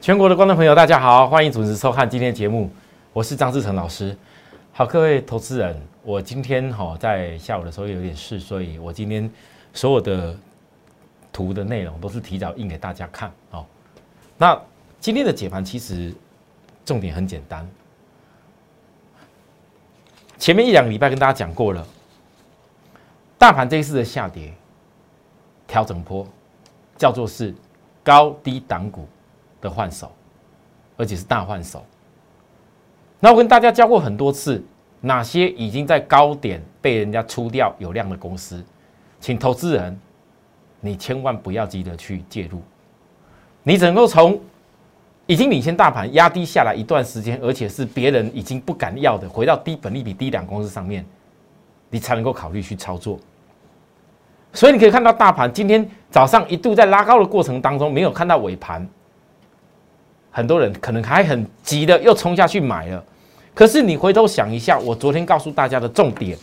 全国的观众朋友，大家好，欢迎准时收看今天的节目，我是张志成老师。好，各位投资人，我今天哈在下午的时候有点事，所以我今天所有的图的内容都是提早印给大家看哦。那今天的解盘其实重点很简单，前面一两个礼拜跟大家讲过了，大盘这一次的下跌调整波叫做是高低档股。的换手，而且是大换手。那我跟大家教过很多次，哪些已经在高点被人家出掉有量的公司，请投资人，你千万不要急着去介入。你只能够从已经领先大盘压低下来一段时间，而且是别人已经不敢要的，回到低本利比低两公司上面，你才能够考虑去操作。所以你可以看到大盘今天早上一度在拉高的过程当中，没有看到尾盘。很多人可能还很急的又冲下去买了，可是你回头想一下，我昨天告诉大家的重点，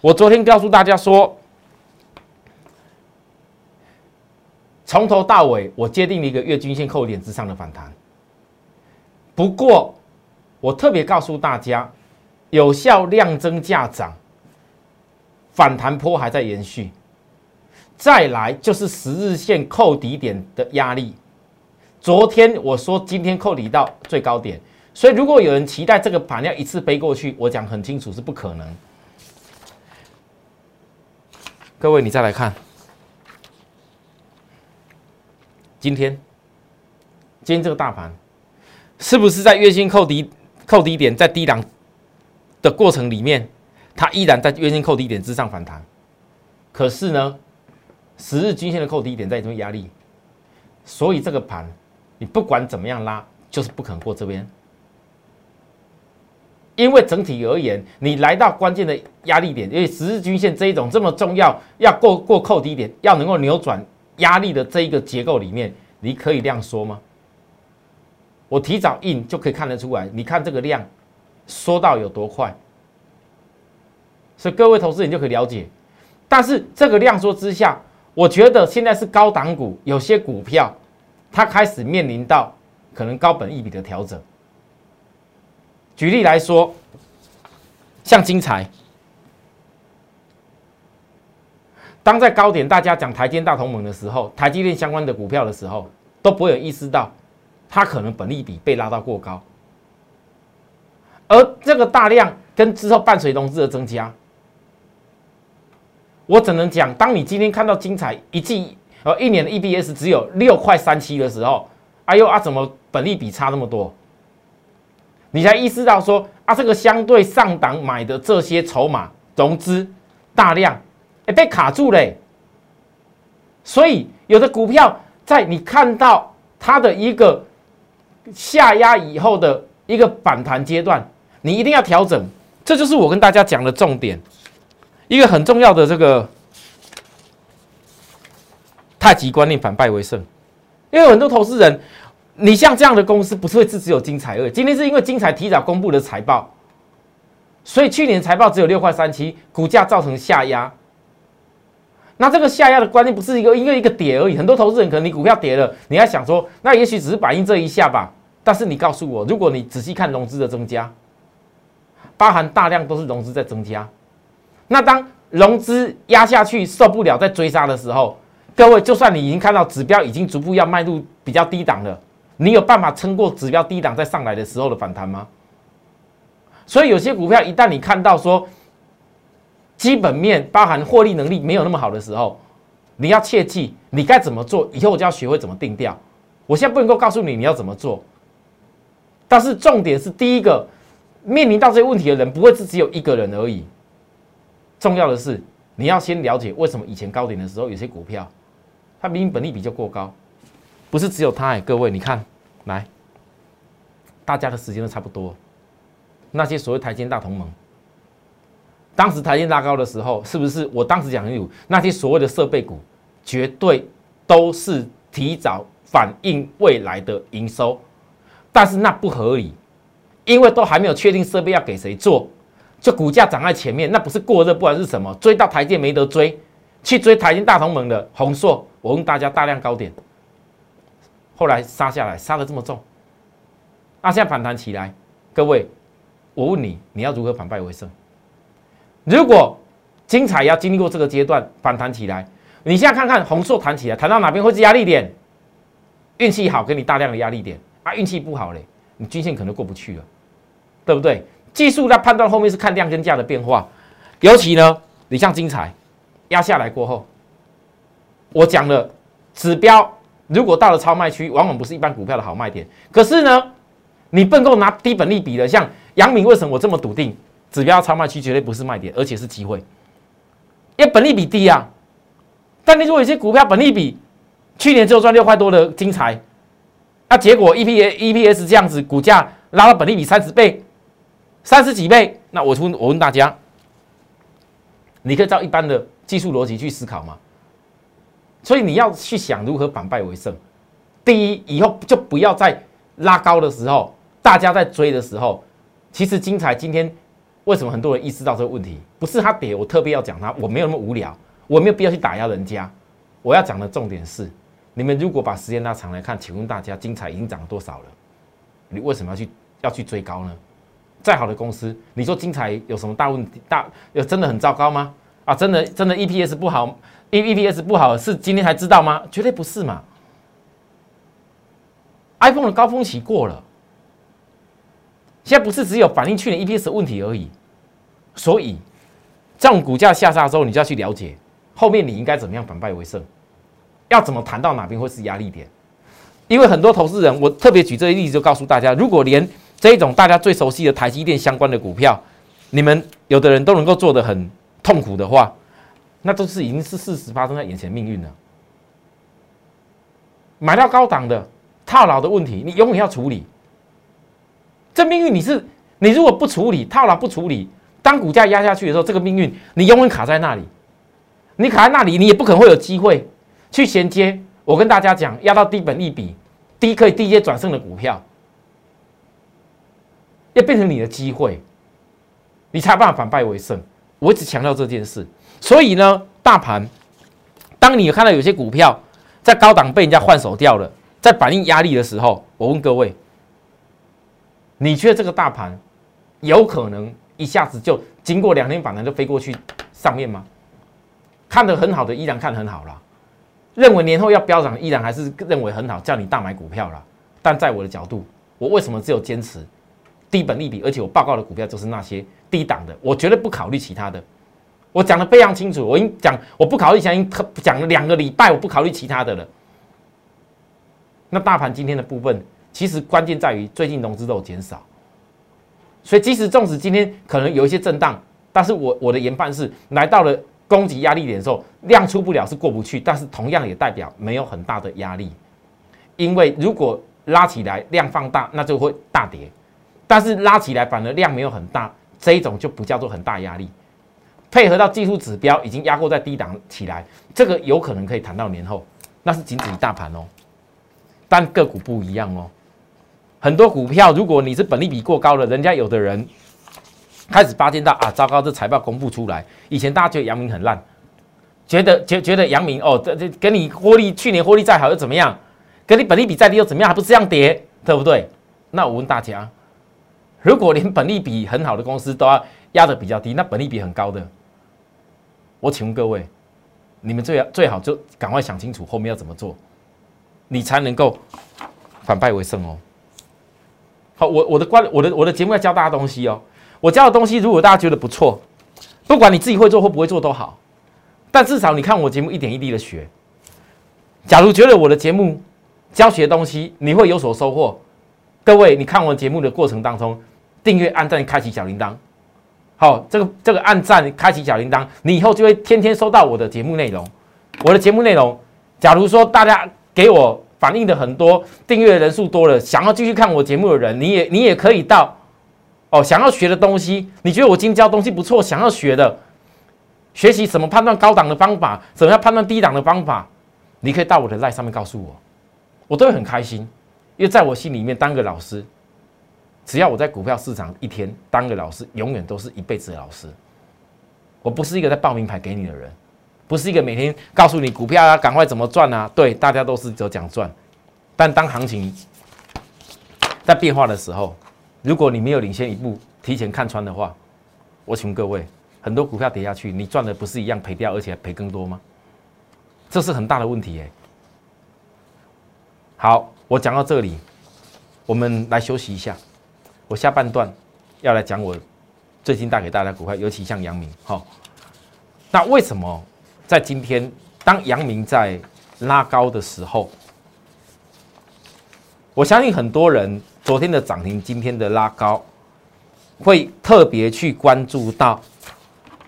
我昨天告诉大家说，从头到尾我界定了一个月均线扣点之上的反弹。不过我特别告诉大家，有效量增价涨，反弹坡还在延续，再来就是十日线扣底点的压力。昨天我说今天扣底到最高点，所以如果有人期待这个盘要一次背过去，我讲很清楚是不可能。各位，你再来看，今天，今天这个大盘是不是在月线扣底扣底点在低档的过程里面，它依然在月线扣底点之上反弹？可是呢，十日均线的扣底点在这边压力，所以这个盘。你不管怎么样拉，就是不可能过这边，因为整体而言，你来到关键的压力点，因为十日均线这一种这么重要，要过过扣低点，要能够扭转压力的这一个结构里面，你可以量缩吗？我提早印就可以看得出来，你看这个量缩到有多快，所以各位投资人就可以了解。但是这个量缩之下，我觉得现在是高档股，有些股票。它开始面临到可能高本一笔的调整。举例来说，像精彩，当在高点大家讲台积大同盟的时候，台积电相关的股票的时候，都不会有意识到它可能本利比被拉到过高，而这个大量跟之后伴随融资的增加，我只能讲，当你今天看到精彩一季。而一年的 EPS 只有六块三七的时候，哎呦啊，怎么本利比差那么多？你才意识到说啊，这个相对上档买的这些筹码融资大量，哎被卡住嘞。所以有的股票在你看到它的一个下压以后的一个反弹阶段，你一定要调整。这就是我跟大家讲的重点，一个很重要的这个。太极观念反败为胜，因为很多投资人，你像这样的公司不是会只只有精彩二，今天是因为精彩提早公布的财报，所以去年财报只有六块三七，股价造成下压。那这个下压的关键不是一个因为一个跌而已，很多投资人可能你股票跌了，你还想说，那也许只是反映这一下吧。但是你告诉我，如果你仔细看融资的增加，包含大量都是融资在增加，那当融资压下去受不了再追杀的时候。各位，就算你已经看到指标已经逐步要迈入比较低档了，你有办法撑过指标低档再上来的时候的反弹吗？所以有些股票一旦你看到说基本面包含获利能力没有那么好的时候，你要切记你该怎么做，以后我就要学会怎么定调。我现在不能够告诉你你要怎么做，但是重点是第一个面临到这些问题的人不会是只有一个人而已，重要的是你要先了解为什么以前高点的时候有些股票。它明明本利比就过高，不是只有它哎，各位你看，来，大家的时间都差不多。那些所谓台积大同盟，当时台积拉高的时候，是不是我当时讲有那些所谓的设备股，绝对都是提早反映未来的营收，但是那不合理，因为都还没有确定设备要给谁做，就股价涨在前面，那不是过热，不管是什么，追到台阶没得追，去追台积大同盟的宏硕。我问大家，大量高点后来杀下来，杀的这么重，那现在反弹起来，各位，我问你，你要如何反败为胜？如果精彩要经历过这个阶段反弹起来，你现在看看红硕弹起来，弹到哪边会是压力点？运气好，给你大量的压力点啊；运气不好嘞，你均线可能过不去了，对不对？技术在判断后面是看量跟价的变化，尤其呢，你像精彩压下来过后，我讲了指标，如果到了超卖区，往往不是一般股票的好卖点。可是呢，你不能够拿低本利比的，像阳明，为什么我这么笃定？指标超卖区绝对不是卖点，而且是机会，因为本利比低啊。但你如果有些股票本利比去年只有赚六块多的精彩，那结果 E P A E P S 这样子，股价拉到本利比三十倍、三十几倍，那我问我问大家，你可以照一般的技术逻辑去思考吗？所以你要去想如何反败为胜。第一，以后就不要再拉高的时候，大家在追的时候，其实精彩今天。为什么很多人意识到这个问题？不是他跌，我特别要讲他，我没有那么无聊，我没有必要去打压人家。我要讲的重点是，你们如果把时间拉长来看，请问大家，精彩已经涨了多少了？你为什么要去要去追高呢？再好的公司，你说精彩有什么大问题？大有真的很糟糕吗？啊，真的真的 EPS 不好，E EPS 不好是今天才知道吗？绝对不是嘛。iPhone 的高峰期过了。现在不是只有反映去年 EPS 的问题而已，所以这种股价下杀之后，你就要去了解后面你应该怎么样反败为胜，要怎么谈到哪边会是压力点？因为很多投资人，我特别举这些例子就告诉大家，如果连这一种大家最熟悉的台积电相关的股票，你们有的人都能够做得很痛苦的话，那都是已经是事实发生在眼前命运了。买到高档的套牢的问题，你永远要处理。这命运你是你如果不处理套牢不处理，当股价压下去的时候，这个命运你永远卡在那里，你卡在那里，你也不可能会有机会去衔接。我跟大家讲，压到低本利比低可以低阶转胜的股票，要变成你的机会，你才有办法反败为胜。我一直强调这件事，所以呢，大盘当你看到有些股票在高档被人家换手掉了，在反映压力的时候，我问各位。你觉得这个大盘有可能一下子就经过两天反弹就飞过去上面吗？看得很好的依然看很好了，认为年后要飙涨依然还是认为很好，叫你大买股票了。但在我的角度，我为什么只有坚持低本利比，而且我报告的股票就是那些低档的，我绝对不考虑其他的。我讲的非常清楚，我已经讲我不考虑，讲讲了两个礼拜，我不考虑其他的了。那大盘今天的部分。其实关键在于最近融资都有减少，所以即使纵使今天可能有一些震荡，但是我我的研判是来到了攻击压力点的时候，量出不了是过不去，但是同样也代表没有很大的压力，因为如果拉起来量放大，那就会大跌，但是拉起来反而量没有很大，这一种就不叫做很大压力，配合到技术指标已经压过在低档起来，这个有可能可以谈到年后，那是仅止于大盘哦，但个股不一样哦。很多股票，如果你是本利比过高的，人家有的人开始发现到啊，糟糕，这财报公布出来，以前大家觉得阳明很烂，觉得觉觉得阳明哦，这这跟你获利去年获利再好又怎么样？跟你本利比再低又怎么样？还不是这样跌，对不对？那我问大家，如果连本利比很好的公司都要压的比较低，那本利比很高的，我请问各位，你们最最好就赶快想清楚后面要怎么做，你才能够反败为胜哦。好，我我的观我的我的节目要教大家东西哦。我教的东西，如果大家觉得不错，不管你自己会做或不会做都好，但至少你看我节目一点一滴的学。假如觉得我的节目教学东西你会有所收获，各位，你看我节目的过程当中，订阅、按赞、开启小铃铛。好，这个这个按赞、开启小铃铛，你以后就会天天收到我的节目内容。我的节目内容，假如说大家给我。反映的很多订阅人数多了，想要继续看我节目的人，你也你也可以到哦，想要学的东西，你觉得我今天教东西不错，想要学的，学习怎么判断高档的方法，怎么样判断低档的方法，你可以到我的 line 上面告诉我，我都会很开心，因为在我心里面当个老师，只要我在股票市场一天当个老师，永远都是一辈子的老师，我不是一个在报名牌给你的人。不是一个每天告诉你股票啊赶快怎么赚啊？对，大家都是只讲赚，但当行情在变化的时候，如果你没有领先一步，提前看穿的话，我请各位，很多股票跌下去，你赚的不是一样赔掉，而且赔更多吗？这是很大的问题耶。好，我讲到这里，我们来休息一下。我下半段要来讲我最近带给大家的股票，尤其像阳明。好，那为什么在今天当阳明在拉高的时候，我相信很多人昨天的涨停，今天的拉高，会特别去关注到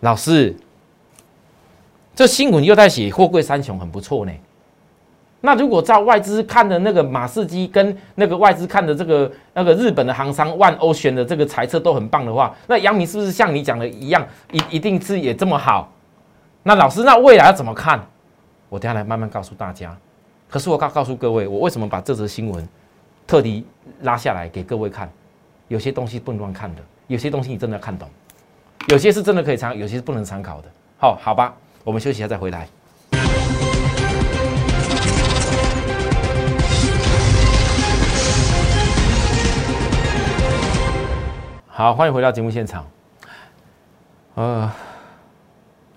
老师。这新闻又在写货柜三雄很不错呢。那如果照外资看的那个马士基跟那个外资看的这个那个日本的航商万欧选的这个财测都很棒的话，那杨明是不是像你讲的一样，一一定是也这么好？那老师，那未来要怎么看？我等下来慢慢告诉大家。可是我告告诉各位，我为什么把这则新闻特地拉下来给各位看？有些东西不能乱看的，有些东西你真的要看懂，有些是真的可以参，有些是不能参考的。好，好吧。我们休息一下再回来。好，欢迎回到节目现场。呃，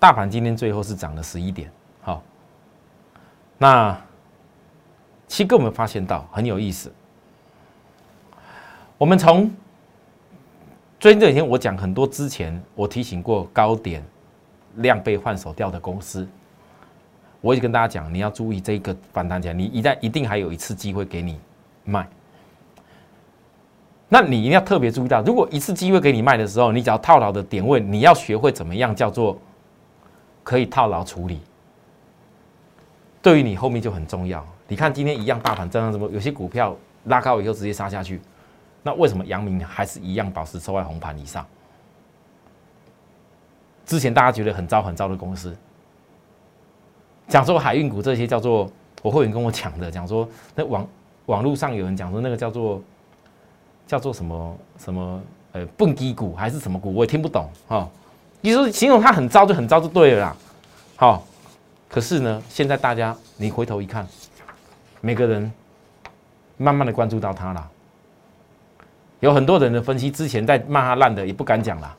大盘今天最后是涨了十一点。好，那七哥，我们发现到很有意思。我们从最近这几天，我讲很多之前我提醒过高点。量被换手掉的公司，我也跟大家讲，你要注意这个反弹起来，你一旦一定还有一次机会给你卖。那你一定要特别注意到，如果一次机会给你卖的时候，你只要套牢的点位，你要学会怎么样叫做可以套牢处理，对于你后面就很重要。你看今天一样大盘这样什么，有些股票拉高以后直接杀下去，那为什么阳明还是一样保持收在红盘以上？之前大家觉得很糟很糟的公司，讲说海运股这些叫做我会员跟我讲的，讲说那网网络上有人讲说那个叫做叫做什么什么呃蹦迪股还是什么股，我也听不懂哈。你说形容它很糟就很糟就对了啦。好，可是呢，现在大家你回头一看，每个人慢慢的关注到它了，有很多人的分析之前在骂它烂的也不敢讲了。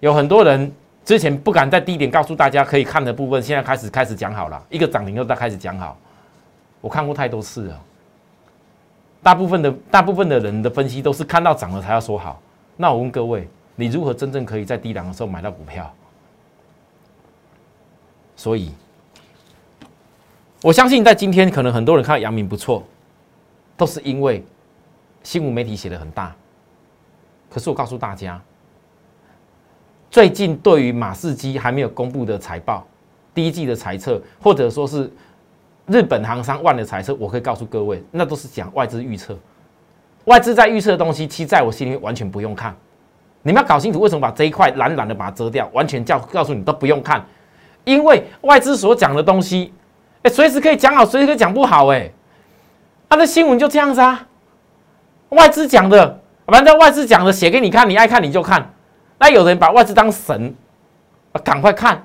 有很多人之前不敢在低点告诉大家可以看的部分，现在开始开始讲好了，一个涨停又在开始讲好。我看过太多次了，大部分的大部分的人的分析都是看到涨了才要说好。那我问各位，你如何真正可以在低档的时候买到股票？所以，我相信在今天可能很多人看到阳明不错，都是因为新闻媒体写的很大。可是我告诉大家。最近对于马士基还没有公布的财报，第一季的财测，或者说是日本航商万的财测，我可以告诉各位，那都是讲外资预测。外资在预测的东西，其实在我心里面完全不用看。你们要搞清楚为什么把这一块懒懒的把它遮掉，完全叫告诉你都不用看，因为外资所讲的东西，哎，随时可以讲好，随时可以讲不好，哎，他的新闻就这样子啊。外资讲的，反正外资讲的写给你看，你爱看你就看。那有人把外资当神，赶快看，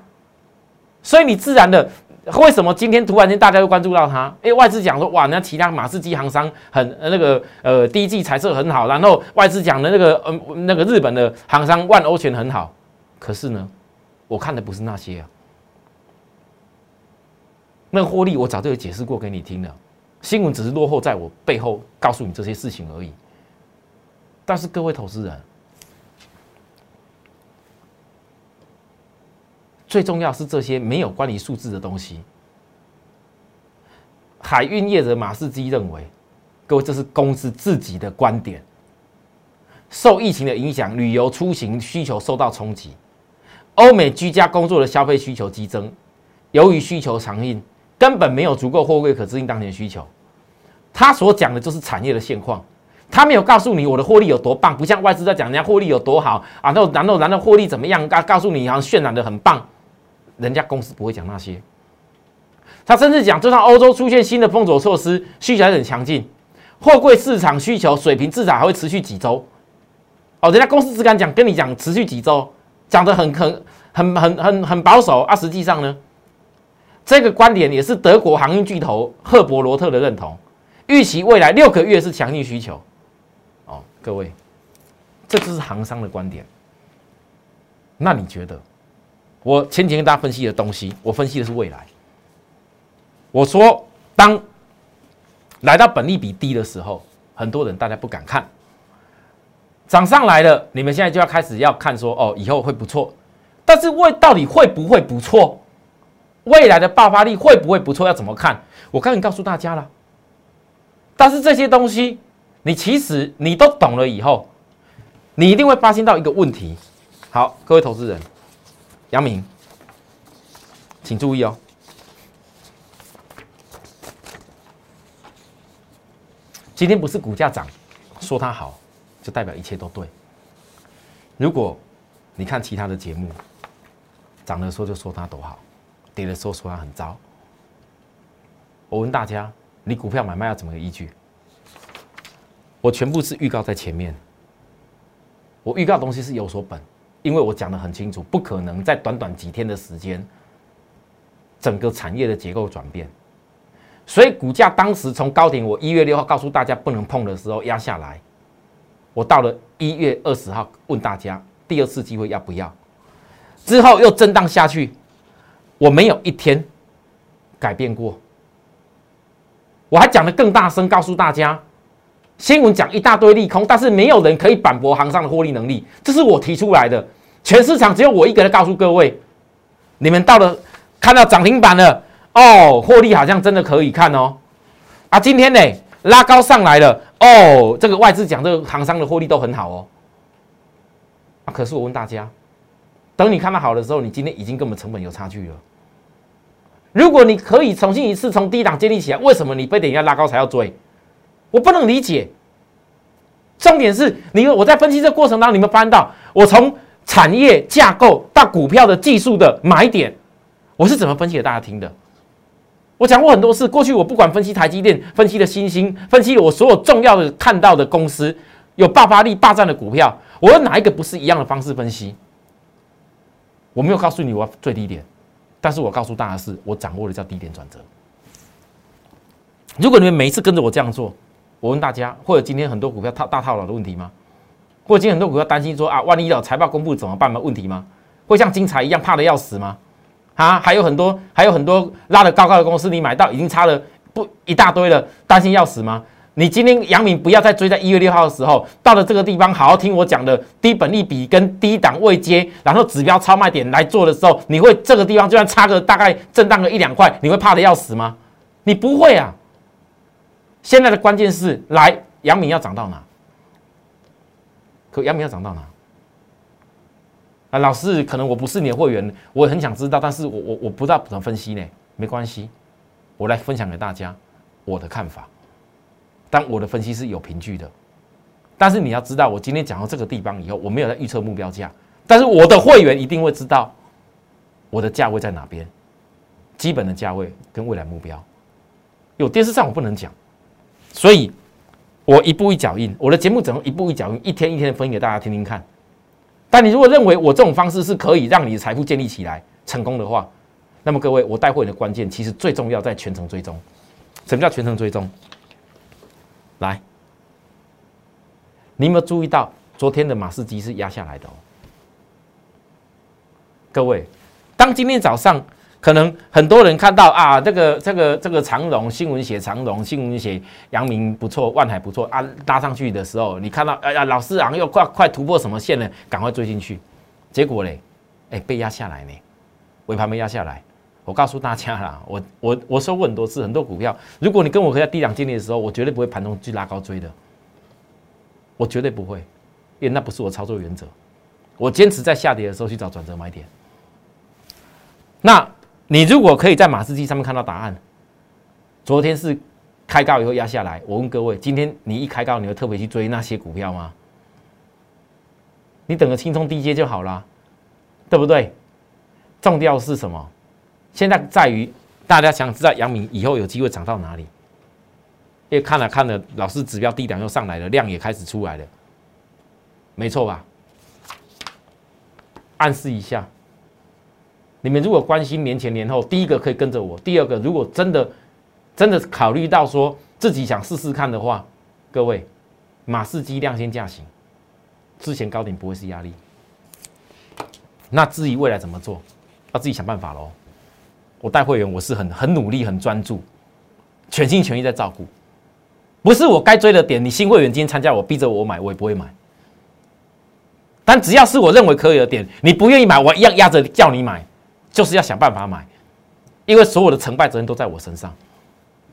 所以你自然的，为什么今天突然间大家都关注到它？因为外资讲说，哇，那其他马士基行商很那个呃第一季财色很好，然后外资讲的那个嗯那个日本的行商万欧全很好，可是呢，我看的不是那些啊，那获利我早就有解释过给你听了，新闻只是落后在我背后告诉你这些事情而已，但是各位投资人。最重要是这些没有关于数字的东西。海运业者马士基认为，各位这是公司自己的观点。受疫情的影响，旅游出行需求受到冲击，欧美居家工作的消费需求激增。由于需求强硬，根本没有足够货柜可支应当前需求。他所讲的就是产业的现况，他没有告诉你我的获利有多棒，不像外资在讲人家获利有多好啊，然后然后然后获利怎么样？告告诉你好像渲染的很棒。人家公司不会讲那些，他甚至讲，就算欧洲出现新的封锁措施，需求还很强劲，货柜市场需求水平至少还会持续几周。哦，人家公司只敢讲，跟你讲持续几周，讲的很很很很很很保守啊。实际上呢，这个观点也是德国航运巨头赫伯罗特的认同，预期未来六个月是强劲需求。哦，各位，这就是行商的观点。那你觉得？我前几天跟大家分析的东西，我分析的是未来。我说，当来到本利比低的时候，很多人大家不敢看，涨上来了，你们现在就要开始要看说，哦，以后会不错。但是未到底会不会不错？未来的爆发力会不会不错？要怎么看？我刚才告诉大家了。但是这些东西，你其实你都懂了以后，你一定会发现到一个问题。好，各位投资人。杨明，请注意哦。今天不是股价涨，说它好，就代表一切都对。如果你看其他的节目，涨的时候就说它多好，跌的时候说它很糟。我问大家，你股票买卖要怎么个依据？我全部是预告在前面，我预告东西是有所本。因为我讲的很清楚，不可能在短短几天的时间，整个产业的结构转变，所以股价当时从高点，我一月六号告诉大家不能碰的时候压下来，我到了一月二十号问大家第二次机会要不要，之后又震荡下去，我没有一天改变过，我还讲的更大声告诉大家。新闻讲一大堆利空，但是没有人可以反驳行上的获利能力，这是我提出来的。全市场只有我一个人告诉各位，你们到了看到涨停板了哦，获利好像真的可以看哦。啊，今天呢拉高上来了哦，这个外资讲这个行商的获利都很好哦。啊，可是我问大家，等你看到好的时候，你今天已经跟我们成本有差距了。如果你可以重新一次从低档建立起来，为什么你非得要拉高才要追？我不能理解，重点是你我在分析这过程当中，你们翻到我从产业架构到股票的技术的买点，我是怎么分析给大家听的？我讲过很多次，过去我不管分析台积电，分析的新兴，分析我所有重要的看到的公司有爆发力霸占的股票，我有哪一个不是一样的方式分析？我没有告诉你我要最低点，但是我告诉大家是我掌握的叫低点转折。如果你们每一次跟着我这样做，我问大家，或者今天很多股票套大套牢的问题吗？或者今天很多股票担心说啊，万一有财报公布怎么办吗？问题吗？会像精彩一样怕的要死吗？啊，还有很多还有很多拉的高高的公司，你买到已经差了不一大堆了，担心要死吗？你今天杨敏不要再追在一月六号的时候到了这个地方，好好听我讲的低本利比跟低档位接，然后指标超卖点来做的时候，你会这个地方就算差个大概震荡个一两块，你会怕的要死吗？你不会啊。现在的关键是，来，杨明要涨到哪？可杨明要涨到哪？啊，老师，可能我不是你的会员，我很想知道，但是我我我不知道怎么分析呢？没关系，我来分享给大家我的看法。但我的分析是有凭据的。但是你要知道，我今天讲到这个地方以后，我没有在预测目标价，但是我的会员一定会知道我的价位在哪边，基本的价位跟未来目标。有电视上我不能讲。所以，我一步一脚印，我的节目怎么一步一脚印，一天一天的分给大家听听看。但你如果认为我这种方式是可以让你的财富建立起来成功的话，那么各位，我带货的关键其实最重要在全程追踪。什么叫全程追踪？来，你有没有注意到昨天的马士基是压下来的哦？各位，当今天早上。可能很多人看到啊，这个这个这个长荣新闻写长荣新闻写阳明不错，万海不错啊，拉上去的时候，你看到哎呀，老师好像又快快突破什么线了，赶快追进去，结果嘞，哎被压下来呢，尾盘没压下来。我告诉大家啦，我我我说过很多次，很多股票，如果你跟我在低档经历的时候，我绝对不会盘中去拉高追的，我绝对不会，因为那不是我操作原则，我坚持在下跌的时候去找转折买点。那。你如果可以在马士基上面看到答案，昨天是开高以后压下来。我问各位，今天你一开高，你会特别去追那些股票吗？你等个轻松低阶就好了，对不对？重调是什么？现在在于大家想知道阳明以后有机会涨到哪里？因为看了看了，老师指标低点又上来了，量也开始出来了，没错吧？暗示一下。你们如果关心年前年后，第一个可以跟着我，第二个如果真的真的考虑到说自己想试试看的话，各位，马士基量先价行，之前高点不会是压力。那至于未来怎么做，要自己想办法喽。我带会员，我是很很努力、很专注，全心全意在照顾。不是我该追的点，你新会员今天参加，我逼着我买，我也不会买。但只要是我认为可以的点，你不愿意买，我一样压着叫你买，就是要想办法买，因为所有的成败责任都在我身上。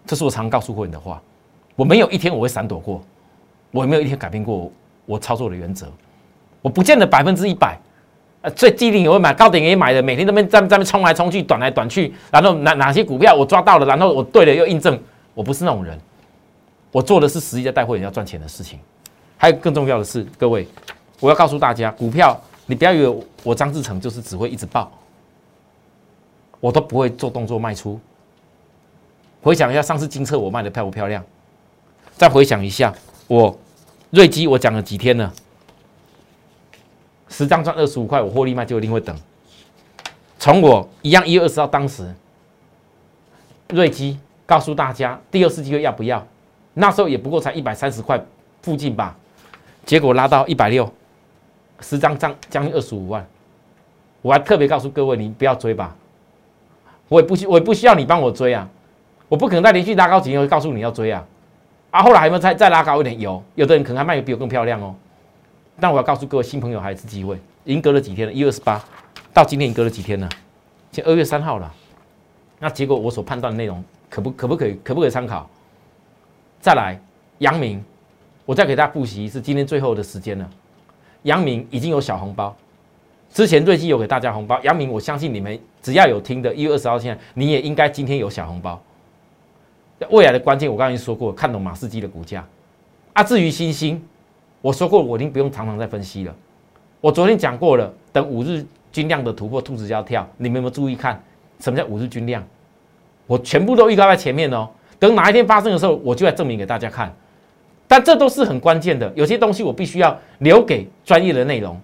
这是我常告诉会员的话。我没有一天我会闪躲过，我也没有一天改变过我操作的原则。我不见得百分之一百，呃，最低点也会买，高点也买的，每天都边在在冲来冲去，短来短去，然后哪哪些股票我抓到了，然后我对了又印证，我不是那种人。我做的是实际在带会员要赚钱的事情。还有更重要的是，各位，我要告诉大家，股票你不要以为我张志成就是只会一直报，我都不会做动作卖出。回想一下上次金策我卖的漂不漂亮？再回想一下，我瑞基我讲了几天了？十张赚二十五块，我获利卖就一定会等。从我一样一月二十号当时，瑞基告诉大家第二次机会要不要？那时候也不过才一百三十块附近吧，结果拉到一百六，十张涨将近二十五万。我还特别告诉各位，你不要追吧，我也不需我也不需要你帮我追啊，我不可能在连续拉高几天会告诉你要追啊。啊，后来还有没有再再拉高一点？有，有的人可能还卖的比我更漂亮哦。但我要告诉各位新朋友，还有一次机会，已经隔了几天了，一月二十八到今天已经隔了几天了，现二月三号了。那结果我所判断的内容，可不可不可以可不可以参考？再来，阳明，我再给大家复习一次，今天最后的时间了。阳明已经有小红包，之前瑞基有给大家红包，杨明我相信你们只要有听的，一月二十号现在你也应该今天有小红包。未来的关键，我刚才已经说过，看懂马士基的股价。啊，至于星星，我说过，我已经不用常常再分析了。我昨天讲过了，等五日均量的突破，兔子就要跳。你们有没有注意看，什么叫五日均量？我全部都预告在前面哦。等哪一天发生的时候，我就来证明给大家看。但这都是很关键的，有些东西我必须要留给专业的内容。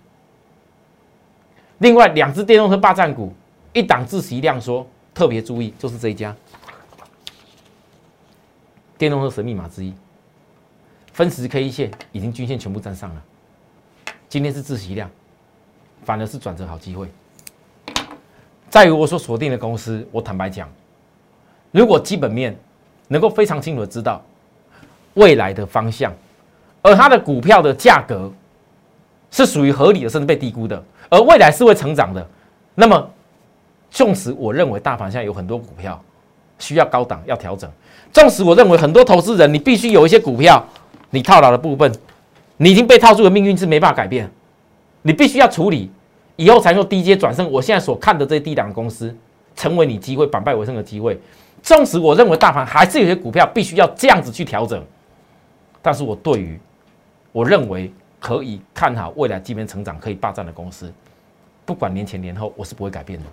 另外，两只电动车霸占股，一档自习量说特别注意，就是这一家。电动车神秘码之一，分时 K 线已经均线全部站上了。今天是自习量，反而是转折好机会。在于我所锁定的公司，我坦白讲，如果基本面能够非常清楚的知道未来的方向，而它的股票的价格是属于合理的，甚至被低估的，而未来是会成长的，那么纵使我认为大盘现在有很多股票需要高档要调整。纵使我认为很多投资人，你必须有一些股票，你套牢的部分，你已经被套住的命运是没办法改变，你必须要处理，以后才能低阶转胜。我现在所看的这些低档公司，成为你机会反败为胜的机会。纵使我认为大盘还是有些股票必须要这样子去调整，但是我对于我认为可以看好未来基本成长可以霸占的公司，不管年前年后，我是不会改变的。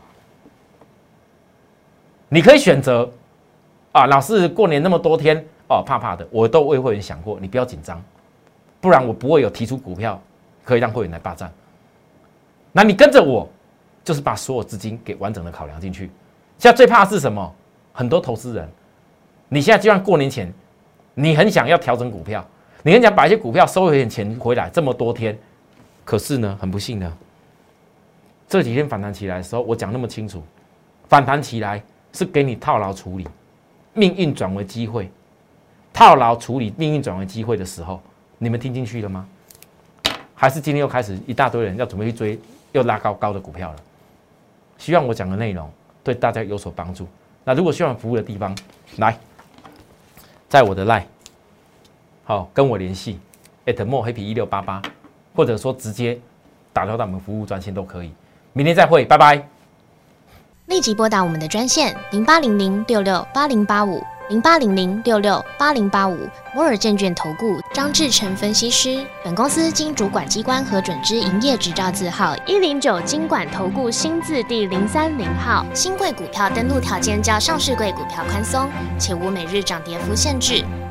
你可以选择。啊，老是过年那么多天哦，怕怕的，我都为会员想过，你不要紧张，不然我不会有提出股票可以让会员来霸占。那你跟着我，就是把所有资金给完整的考量进去。现在最怕的是什么？很多投资人，你现在就像过年前，你很想要调整股票，你很想把一些股票收一点钱回来，这么多天，可是呢，很不幸的，这几天反弹起来的时候，我讲那么清楚，反弹起来是给你套牢处理。命运转为机会，套牢处理命运转为机会的时候，你们听进去了吗？还是今天又开始一大堆人要准备去追又拉高高的股票了？希望我讲的内容对大家有所帮助。那如果需要服务的地方，来，在我的 line，好跟我联系，at more happy 一六八八，或者说直接打到我们服务专线都可以。明天再会，拜拜。立即拨打我们的专线零八零零六六八零八五零八零零六六八零八五摩尔证券投顾张志成分析师。本公司经主管机关核准之营业执照字号一零九金管投顾新字第零三零号。新贵股票登录条件较上市贵股票宽松，且无每日涨跌幅限制。